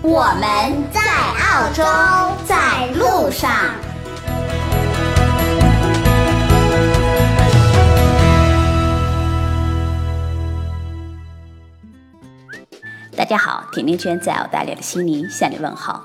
我们在澳洲，在路上。大家好，甜甜圈在澳大利亚的悉尼向你问好。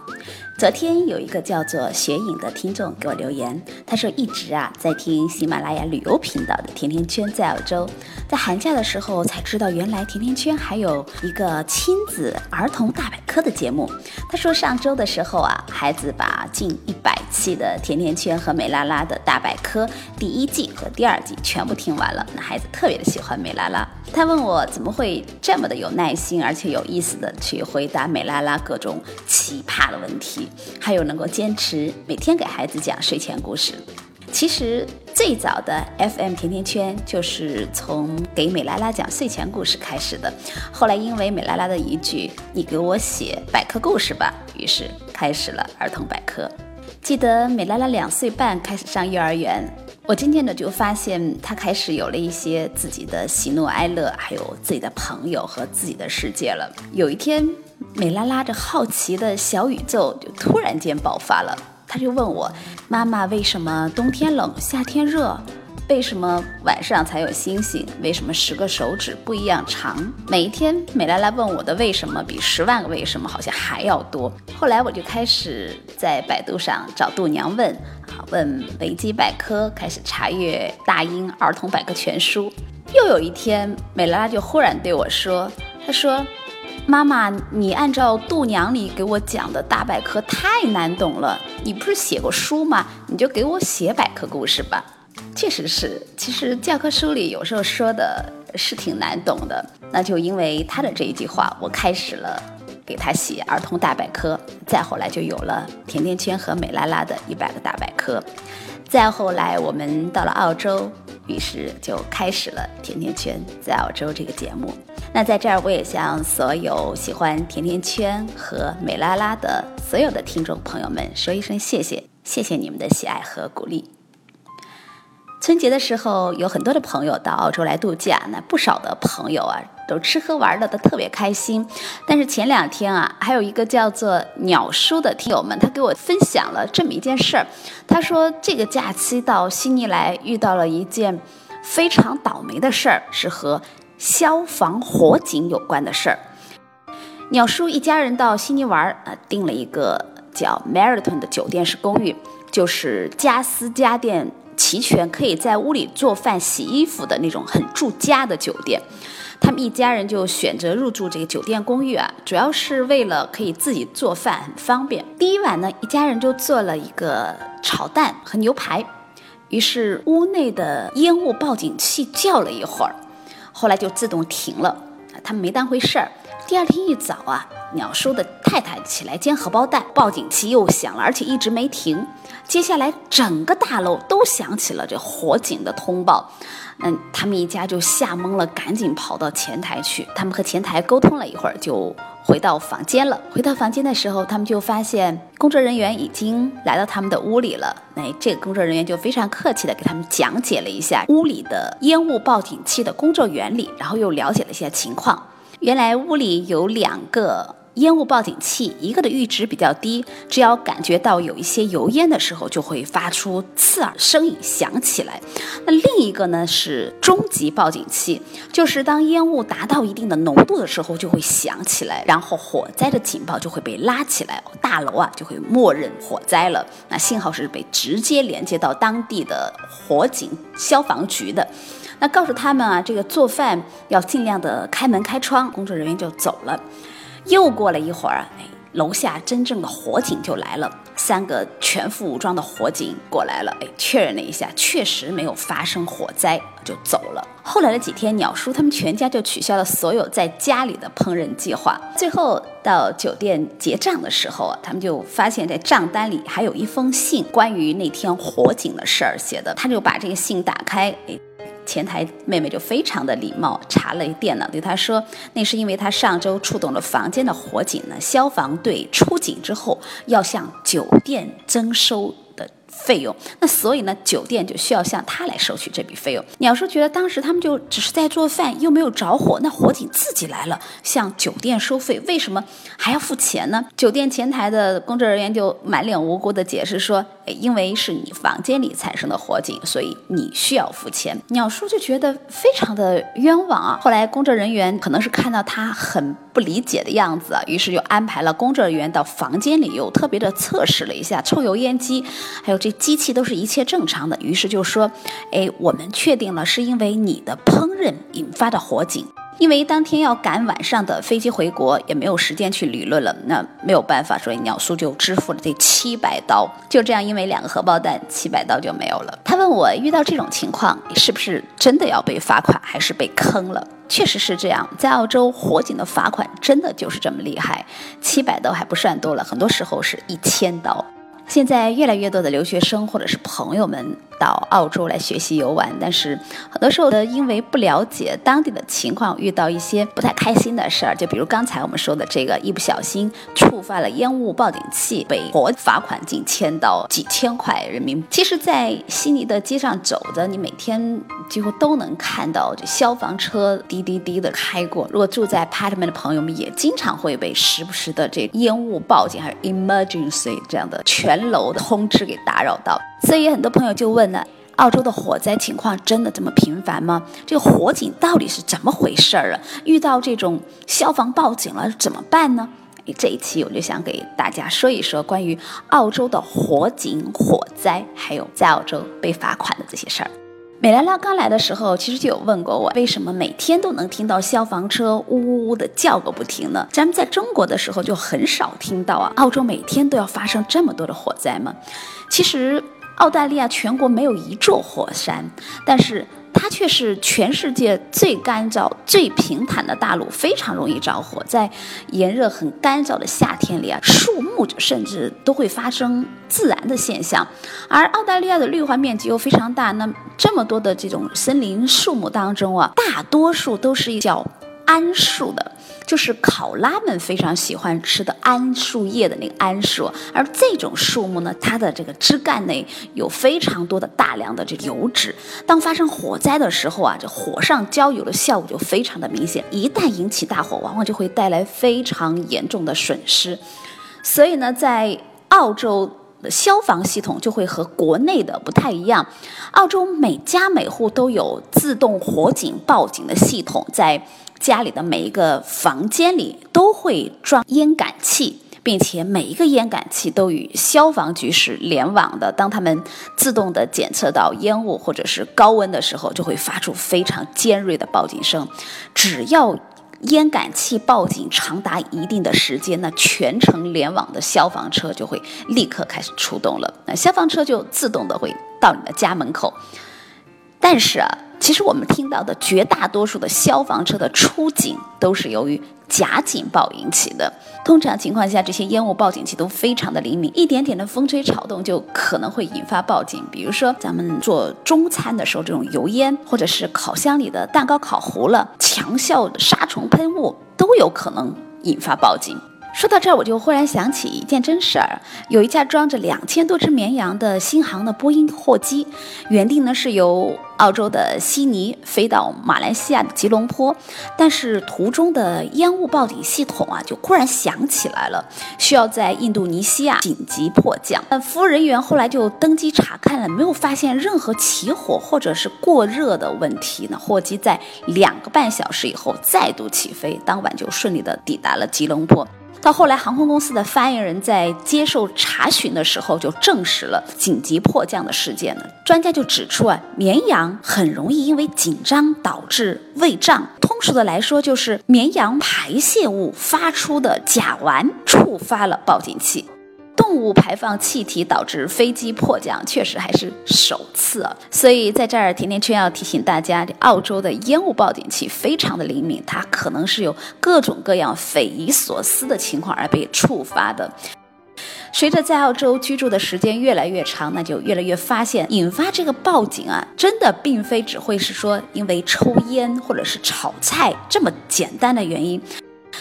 昨天有一个叫做雪影的听众给我留言，他说一直啊在听喜马拉雅旅游频道的甜甜圈在澳洲，在寒假的时候才知道原来甜甜圈还有一个亲子儿童大百科的节目。他说上周的时候啊，孩子把近一百期的甜甜圈和美拉拉的大百科第一季和第二季全部听完了，那孩子特别的喜欢美拉拉。他问我怎么会这么的有耐心，而且有意思的去回答美拉拉各种奇葩的问题。还有能够坚持每天给孩子讲睡前故事。其实最早的 FM 甜甜圈就是从给美拉拉讲睡前故事开始的。后来因为美拉拉的一句“你给我写百科故事吧”，于是开始了儿童百科。记得美拉拉两岁半开始上幼儿园，我渐渐的就发现她开始有了一些自己的喜怒哀乐，还有自己的朋友和自己的世界了。有一天。美拉拉着好奇的小宇宙就突然间爆发了，他就问我：“妈妈，为什么冬天冷，夏天热？为什么晚上才有星星？为什么十个手指不一样长？”每一天，美拉拉问我的为什么比十万个为什么好像还要多。后来我就开始在百度上找度娘问，啊，问维基百科，开始查阅大英儿童百科全书。又有一天，美拉拉就忽然对我说：“她说。”妈妈，你按照度娘里给我讲的大百科太难懂了。你不是写过书吗？你就给我写百科故事吧。确实是，其实教科书里有时候说的是挺难懂的。那就因为他的这一句话，我开始了给他写儿童大百科。再后来就有了甜甜圈和美拉拉的一百个大百科。再后来我们到了澳洲。于是就开始了《甜甜圈在澳洲》这个节目。那在这儿，我也向所有喜欢甜甜圈和美拉拉的所有的听众朋友们说一声谢谢，谢谢你们的喜爱和鼓励。春节的时候，有很多的朋友到澳洲来度假，那不少的朋友啊。都吃喝玩乐的特别开心，但是前两天啊，还有一个叫做鸟叔的听友们，他给我分享了这么一件事儿。他说这个假期到悉尼来遇到了一件非常倒霉的事儿，是和消防火警有关的事儿。鸟叔一家人到悉尼玩儿啊，订了一个叫 Meriton 的酒店式公寓，就是家私家电齐全，可以在屋里做饭、洗衣服的那种很住家的酒店。他们一家人就选择入住这个酒店公寓啊，主要是为了可以自己做饭，很方便。第一晚呢，一家人就做了一个炒蛋和牛排，于是屋内的烟雾报警器叫了一会儿，后来就自动停了，他们没当回事儿。第二天一早啊，鸟叔的太太起来煎荷包蛋，报警器又响了，而且一直没停。接下来整个大楼都响起了这火警的通报。嗯，他们一家就吓懵了，赶紧跑到前台去。他们和前台沟通了一会儿，就回到房间了。回到房间的时候，他们就发现工作人员已经来到他们的屋里了。哎，这个工作人员就非常客气的给他们讲解了一下屋里的烟雾报警器的工作原理，然后又了解了一下情况。原来屋里有两个。烟雾报警器一个的阈值比较低，只要感觉到有一些油烟的时候，就会发出刺耳声音响起来。那另一个呢是中级报警器，就是当烟雾达到一定的浓度的时候就会响起来，然后火灾的警报就会被拉起来，大楼啊就会默认火灾了。那信号是被直接连接到当地的火警消防局的。那告诉他们啊，这个做饭要尽量的开门开窗，工作人员就走了。又过了一会儿，哎，楼下真正的火警就来了。三个全副武装的火警过来了，哎，确认了一下，确实没有发生火灾，就走了。后来的几天，鸟叔他们全家就取消了所有在家里的烹饪计划。最后到酒店结账的时候啊，他们就发现，在账单里还有一封信，关于那天火警的事儿写的。他就把这个信打开，哎。前台妹妹就非常的礼貌，查了一电脑，对他说：“那是因为他上周触动了房间的火警呢，消防队出警之后要向酒店征收的。”费用，那所以呢，酒店就需要向他来收取这笔费用。鸟叔觉得当时他们就只是在做饭，又没有着火，那火警自己来了，向酒店收费，为什么还要付钱呢？酒店前台的工作人员就满脸无辜的解释说，因为是你房间里产生的火警，所以你需要付钱。鸟叔就觉得非常的冤枉啊。后来工作人员可能是看到他很不理解的样子啊，于是就安排了工作人员到房间里，又特别的测试了一下抽油烟机，还有。这机器都是一切正常的，于是就说：“哎，我们确定了，是因为你的烹饪引发的火警。因为当天要赶晚上的飞机回国，也没有时间去理论了。那没有办法，所以鸟叔就支付了这七百刀。就这样，因为两个荷包蛋，七百刀就没有了。他问我，遇到这种情况，是不是真的要被罚款，还是被坑了？确实是这样，在澳洲火警的罚款真的就是这么厉害，七百刀还不算多了，很多时候是一千刀。”现在越来越多的留学生或者是朋友们到澳洲来学习游玩，但是很多时候呢，因为不了解当地的情况，遇到一些不太开心的事儿，就比如刚才我们说的这个，一不小心触发了烟雾报警器，被活罚款近千到，几千块人民币。其实，在悉尼的街上走着，你每天几乎都能看到这消防车滴滴滴的开过。如果住在 apartment 的朋友们，也经常会被时不时的这烟雾报警还有 emergency 这样的全。楼的通知给打扰到，所以很多朋友就问了：澳洲的火灾情况真的这么频繁吗？这个火警到底是怎么回事儿啊？遇到这种消防报警了怎么办呢？这一期我就想给大家说一说关于澳洲的火警、火灾，还有在澳洲被罚款的这些事儿。美兰拉刚来的时候，其实就有问过我，为什么每天都能听到消防车呜呜呜的叫个不停呢？咱们在中国的时候就很少听到啊。澳洲每天都要发生这么多的火灾吗？其实，澳大利亚全国没有一座火山，但是。它却是全世界最干燥、最平坦的大陆，非常容易着火。在炎热、很干燥的夏天里啊，树木甚至都会发生自燃的现象。而澳大利亚的绿化面积又非常大，那这么多的这种森林树木当中啊，大多数都是叫桉树的。就是考拉们非常喜欢吃的桉树叶的那个桉树，而这种树木呢，它的这个枝干内有非常多的大量的这油脂。当发生火灾的时候啊，这火上浇油的效果就非常的明显。一旦引起大火，往往就会带来非常严重的损失。所以呢，在澳洲消防系统就会和国内的不太一样。澳洲每家每户都有自动火警报警的系统，在。家里的每一个房间里都会装烟感器，并且每一个烟感器都与消防局是联网的。当他们自动的检测到烟雾或者是高温的时候，就会发出非常尖锐的报警声。只要烟感器报警长达一定的时间，那全程联网的消防车就会立刻开始出动了。那消防车就自动的会到你的家门口。但是啊。其实我们听到的绝大多数的消防车的出警都是由于假警报引起的。通常情况下，这些烟雾报警器都非常的灵敏，一点点的风吹草动就可能会引发报警。比如说咱们做中餐的时候，这种油烟，或者是烤箱里的蛋糕烤糊了，强效的杀虫喷雾都有可能引发报警。说到这儿，我就忽然想起一件真事儿：有一架装着两千多只绵羊的新航的波音货机，原定呢是由澳洲的悉尼飞到马来西亚的吉隆坡，但是途中的烟雾报警系统啊就忽然响起来了，需要在印度尼西亚紧急迫降。那服务人员后来就登机查看了，没有发现任何起火或者是过热的问题。那货机在两个半小时以后再度起飞，当晚就顺利的抵达了吉隆坡。到后来，航空公司的发言人在接受查询的时候就证实了紧急迫降的事件呢。专家就指出啊，绵羊很容易因为紧张导致胃胀，通俗的来说就是绵羊排泄物发出的甲烷触发了报警器。动物排放气体导致飞机迫降，确实还是首次啊。所以在这儿，甜甜圈要提醒大家，澳洲的烟雾报警器非常的灵敏，它可能是有各种各样匪夷所思的情况而被触发的。随着在澳洲居住的时间越来越长，那就越来越发现，引发这个报警啊，真的并非只会是说因为抽烟或者是炒菜这么简单的原因，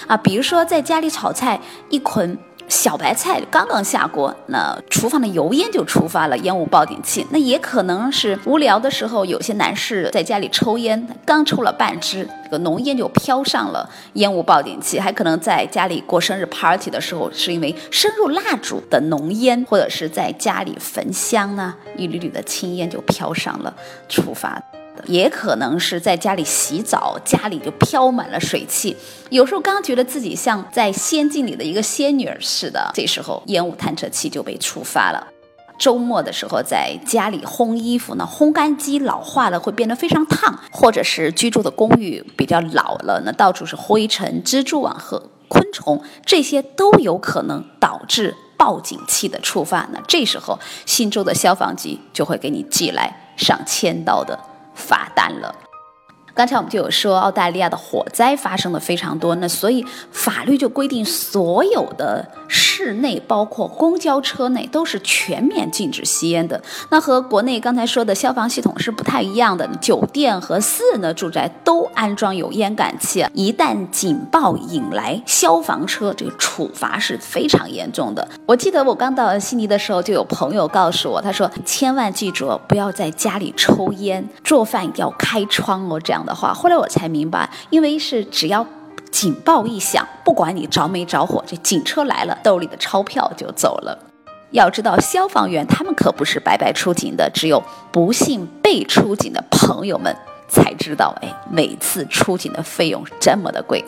啊，比如说在家里炒菜，一捆。小白菜刚刚下锅，那厨房的油烟就触发了烟雾报警器。那也可能是无聊的时候，有些男士在家里抽烟，刚抽了半支，这个浓烟就飘上了烟雾报警器。还可能在家里过生日 party 的时候，是因为生入蜡烛的浓烟，或者是在家里焚香呢，一缕缕的青烟就飘上了，触发。也可能是在家里洗澡，家里就飘满了水汽。有时候刚觉得自己像在仙境里的一个仙女儿似的，这时候烟雾探测器就被触发了。周末的时候在家里烘衣服呢，烘干机老化了会变得非常烫，或者是居住的公寓比较老了，那到处是灰尘、蜘蛛网和昆虫，这些都有可能导致报警器的触发。那这时候新州的消防局就会给你寄来上千刀的。罚单了。刚才我们就有说，澳大利亚的火灾发生的非常多，那所以法律就规定，所有的室内，包括公交车内，都是全面禁止吸烟的。那和国内刚才说的消防系统是不太一样的，酒店和私人的住宅都安装有烟感器，一旦警报引来消防车，这个处罚是非常严重的。我记得我刚到悉尼的时候，就有朋友告诉我，他说千万记住不要在家里抽烟，做饭要开窗哦，这样。的话，后来我才明白，因为是只要警报一响，不管你着没着火，这警车来了，兜里的钞票就走了。要知道，消防员他们可不是白白出警的，只有不幸被出警的朋友们才知道，哎，每次出警的费用这么的贵。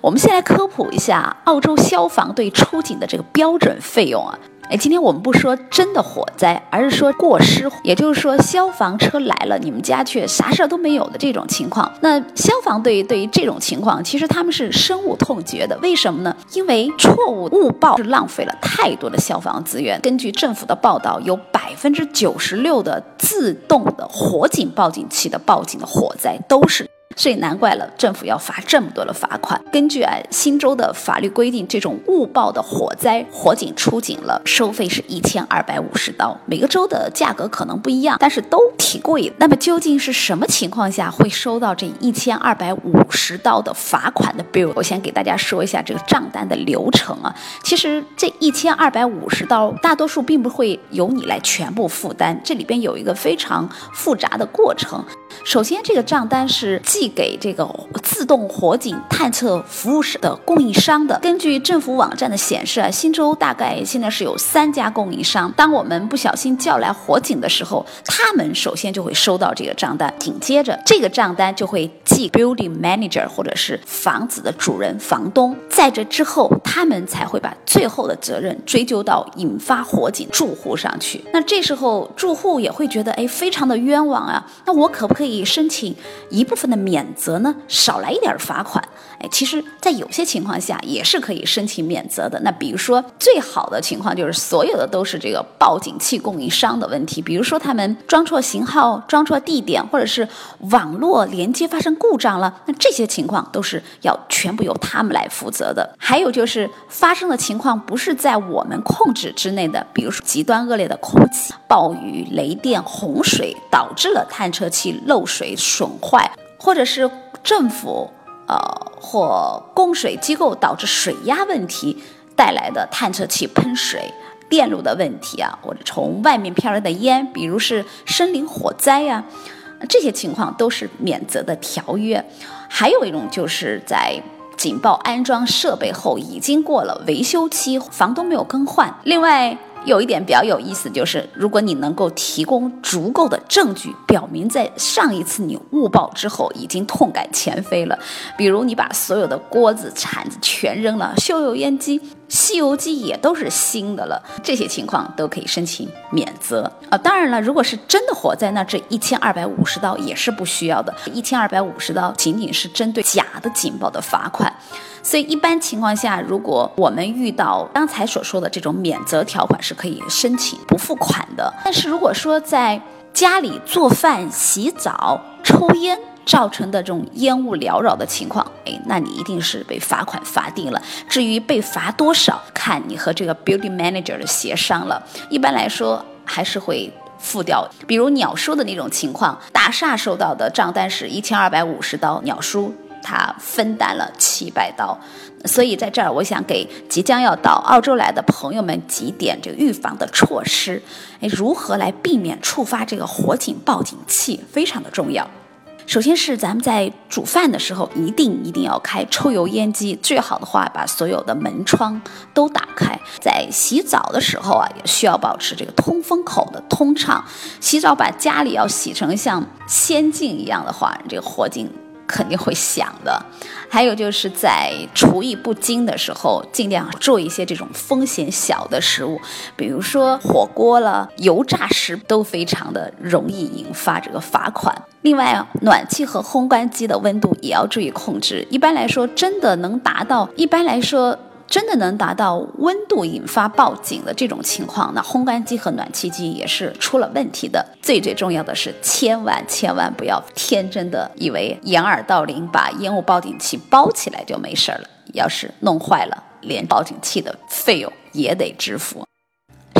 我们先来科普一下澳洲消防队出警的这个标准费用啊。哎，今天我们不说真的火灾，而是说过失，也就是说消防车来了，你们家却啥事儿都没有的这种情况。那消防队对于这种情况，其实他们是深恶痛绝的。为什么呢？因为错误误报是浪费了太多的消防资源。根据政府的报道，有百分之九十六的自动的火警报警器的报警的火灾都是。所以难怪了，政府要罚这么多的罚款。根据啊新州的法律规定，这种误报的火灾，火警出警了，收费是一千二百五十刀。每个州的价格可能不一样，但是都挺贵的。那么究竟是什么情况下会收到这一千二百五十刀的罚款的 bill？我先给大家说一下这个账单的流程啊。其实这一千二百五十刀，大多数并不会由你来全部负担，这里边有一个非常复杂的过程。首先，这个账单是记寄给这个自动火警探测服务室的供应商的。根据政府网站的显示啊，新州大概现在是有三家供应商。当我们不小心叫来火警的时候，他们首先就会收到这个账单，紧接着这个账单就会寄 building manager 或者是房子的主人房东。在这之后，他们才会把最后的责任追究到引发火警住户上去。那这时候住户也会觉得，哎，非常的冤枉啊。那我可不可以？可以申请一部分的免免责呢，少来一点罚款。哎，其实，在有些情况下也是可以申请免责的。那比如说，最好的情况就是所有的都是这个报警器供应商的问题，比如说他们装错型号、装错地点，或者是网络连接发生故障了，那这些情况都是要全部由他们来负责的。还有就是发生的情况不是在我们控制之内的，比如说极端恶劣的空气、暴雨、雷电、洪水导致了探测器漏水损坏，或者是政府。呃，或供水机构导致水压问题带来的探测器喷水、电路的问题啊，或者从外面飘来的烟，比如是森林火灾呀，这些情况都是免责的条约。还有一种就是在警报安装设备后已经过了维修期，房东没有更换。另外。有一点比较有意思，就是如果你能够提供足够的证据，表明在上一次你误报之后已经痛改前非了，比如你把所有的锅子、铲子全扔了，修油烟机西游记也都是新的了，这些情况都可以申请免责啊。当然了，如果是真的火灾，那这一千二百五十刀也是不需要的，一千二百五十刀仅仅是针对假的警报的罚款。所以一般情况下，如果我们遇到刚才所说的这种免责条款，是可以申请不付款的。但是如果说在家里做饭、洗澡、抽烟造成的这种烟雾缭绕的情况，哎，那你一定是被罚款罚定了。至于被罚多少，看你和这个 building manager 的协商了。一般来说，还是会付掉。比如鸟叔的那种情况，大厦收到的账单是一千二百五十刀，鸟叔。他分担了七百刀，所以在这儿，我想给即将要到澳洲来的朋友们几点这个预防的措施。哎，如何来避免触发这个火警报警器，非常的重要。首先是咱们在煮饭的时候，一定一定要开抽油烟机，最好的话把所有的门窗都打开。在洗澡的时候啊，也需要保持这个通风口的通畅。洗澡把家里要洗成像仙境一样的话，这个火警。肯定会想的，还有就是在厨艺不精的时候，尽量做一些这种风险小的食物，比如说火锅了、油炸食都非常的容易引发这个罚款。另外，暖气和烘干机的温度也要注意控制。一般来说，真的能达到，一般来说。真的能达到温度引发报警的这种情况，那烘干机和暖气机也是出了问题的。最最重要的是，千万千万不要天真的以为掩耳盗铃，把烟雾报警器包起来就没事了。要是弄坏了，连报警器的费用也得支付。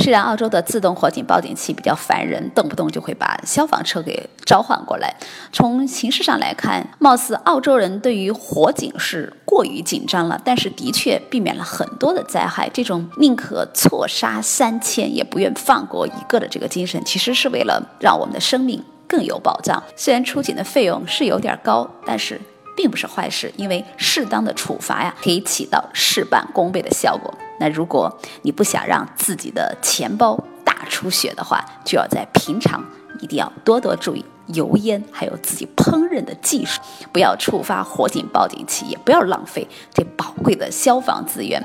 虽然澳洲的自动火警报警器比较烦人，动不动就会把消防车给召唤过来。从形式上来看，貌似澳洲人对于火警是过于紧张了，但是的确避免了很多的灾害。这种宁可错杀三千也不愿放过一个的这个精神，其实是为了让我们的生命更有保障。虽然出警的费用是有点高，但是并不是坏事，因为适当的处罚呀，可以起到事半功倍的效果。那如果你不想让自己的钱包大出血的话，就要在平常一定要多多注意油烟，还有自己烹饪的技术，不要触发火警报警器，也不要浪费这宝贵的消防资源。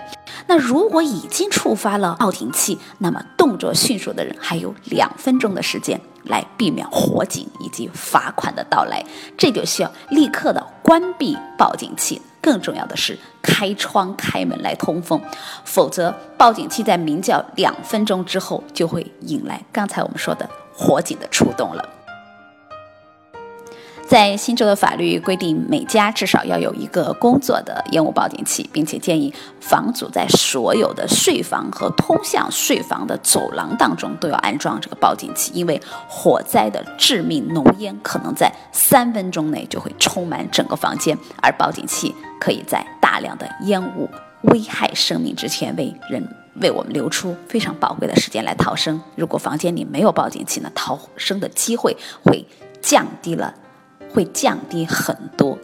那如果已经触发了报警器，那么动作迅速的人还有两分钟的时间来避免火警以及罚款的到来，这就需要立刻的关闭报警器。更重要的是开窗开门来通风，否则报警器在鸣叫两分钟之后，就会引来刚才我们说的火警的出动了。在新州的法律规定，每家至少要有一个工作的烟雾报警器，并且建议房主在所有的睡房和通向睡房的走廊当中都要安装这个报警器，因为火灾的致命浓烟可能在三分钟内就会充满整个房间，而报警器可以在大量的烟雾危害生命之前为人为我们留出非常宝贵的时间来逃生。如果房间里没有报警器呢，逃生的机会会降低了。会降低很多，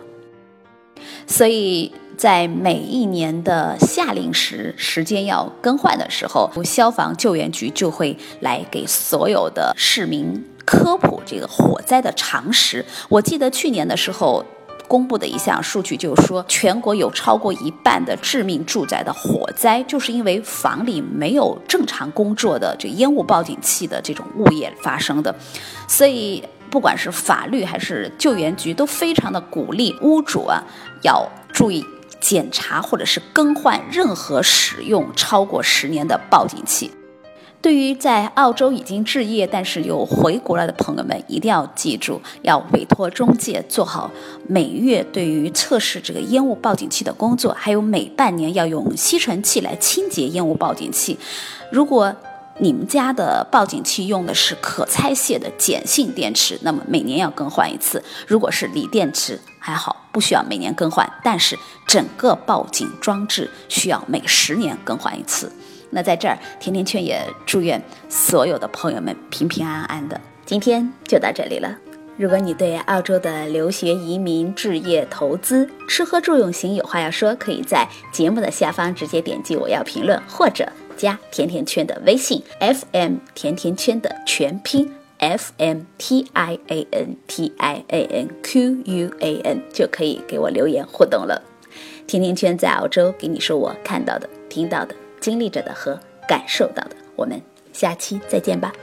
所以在每一年的夏令时时间要更换的时候，消防救援局就会来给所有的市民科普这个火灾的常识。我记得去年的时候公布的一项数据，就是说全国有超过一半的致命住宅的火灾，就是因为房里没有正常工作的这烟雾报警器的这种物业发生的，所以。不管是法律还是救援局，都非常的鼓励屋主啊，要注意检查或者是更换任何使用超过十年的报警器。对于在澳洲已经置业但是又回国了的朋友们，一定要记住，要委托中介做好每月对于测试这个烟雾报警器的工作，还有每半年要用吸尘器来清洁烟雾报警器。如果你们家的报警器用的是可拆卸的碱性电池，那么每年要更换一次。如果是锂电池，还好，不需要每年更换。但是整个报警装置需要每十年更换一次。那在这儿，甜甜圈也祝愿所有的朋友们平平安安的。今天就到这里了。如果你对澳洲的留学、移民、置业、投资、吃喝住用行有话要说，可以在节目的下方直接点击我要评论，或者。加甜甜圈的微信，FM 甜甜圈的全拼，FM T I A N T I A N Q U A N 就可以给我留言互动了。甜甜圈在澳洲给你说我看到的、听到的。经历着的和感受到的。我们下期再见吧。